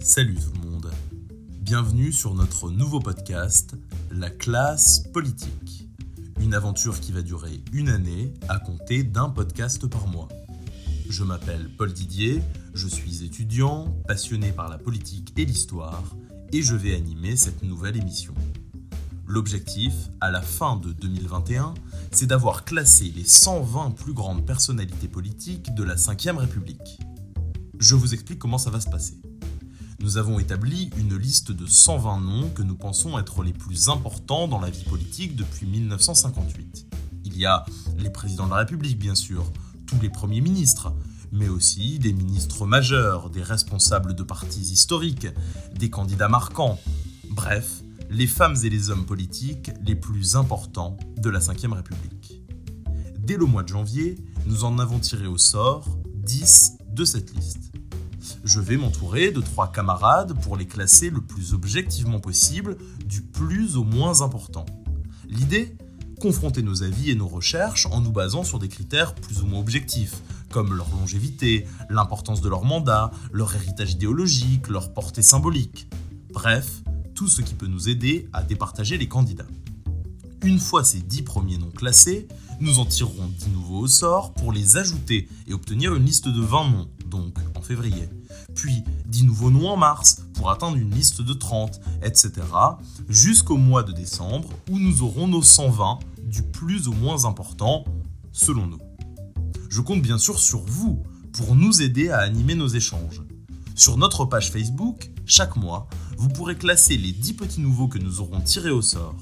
Salut tout le monde. Bienvenue sur notre nouveau podcast, La classe politique. Une aventure qui va durer une année à compter d'un podcast par mois. Je m'appelle Paul Didier, je suis étudiant, passionné par la politique et l'histoire, et je vais animer cette nouvelle émission. L'objectif, à la fin de 2021, c'est d'avoir classé les 120 plus grandes personnalités politiques de la Ve République. Je vous explique comment ça va se passer. Nous avons établi une liste de 120 noms que nous pensons être les plus importants dans la vie politique depuis 1958. Il y a les présidents de la République, bien sûr, tous les premiers ministres, mais aussi des ministres majeurs, des responsables de partis historiques, des candidats marquants, bref, les femmes et les hommes politiques les plus importants de la Ve République. Dès le mois de janvier, nous en avons tiré au sort 10 de cette liste. Je vais m'entourer de trois camarades pour les classer le plus objectivement possible, du plus au moins important. L'idée Confronter nos avis et nos recherches en nous basant sur des critères plus ou moins objectifs, comme leur longévité, l'importance de leur mandat, leur héritage idéologique, leur portée symbolique. Bref, tout ce qui peut nous aider à départager les candidats. Une fois ces 10 premiers noms classés, nous en tirerons 10 nouveaux au sort pour les ajouter et obtenir une liste de 20 noms, donc Puis 10 nouveaux noms en mars pour atteindre une liste de 30, etc. jusqu'au mois de décembre où nous aurons nos 120 du plus au moins important selon nous. Je compte bien sûr sur vous pour nous aider à animer nos échanges. Sur notre page Facebook, chaque mois, vous pourrez classer les 10 petits nouveaux que nous aurons tirés au sort.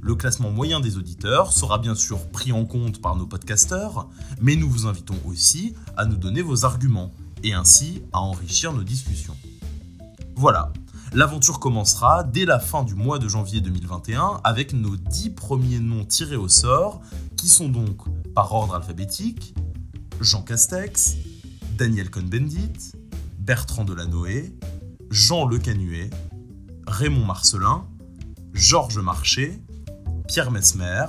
Le classement moyen des auditeurs sera bien sûr pris en compte par nos podcasteurs, mais nous vous invitons aussi à nous donner vos arguments et ainsi à enrichir nos discussions. Voilà, l'aventure commencera dès la fin du mois de janvier 2021 avec nos 10 premiers noms tirés au sort, qui sont donc par ordre alphabétique Jean Castex, Daniel Cohn-Bendit, Bertrand Delanoë, Jean Le Canuet, Raymond Marcelin, Georges Marché, Pierre Mesmer,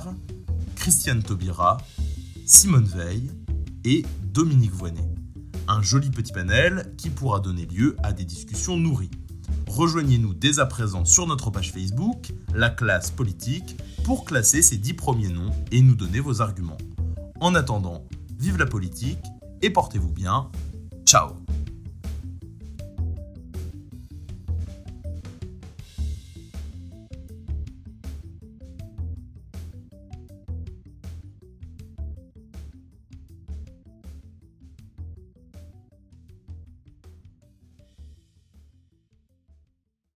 Christiane Taubira, Simone Veil et Dominique Voynet. Un joli petit panel qui pourra donner lieu à des discussions nourries. Rejoignez-nous dès à présent sur notre page Facebook, la classe politique, pour classer ces dix premiers noms et nous donner vos arguments. En attendant, vive la politique et portez-vous bien. Ciao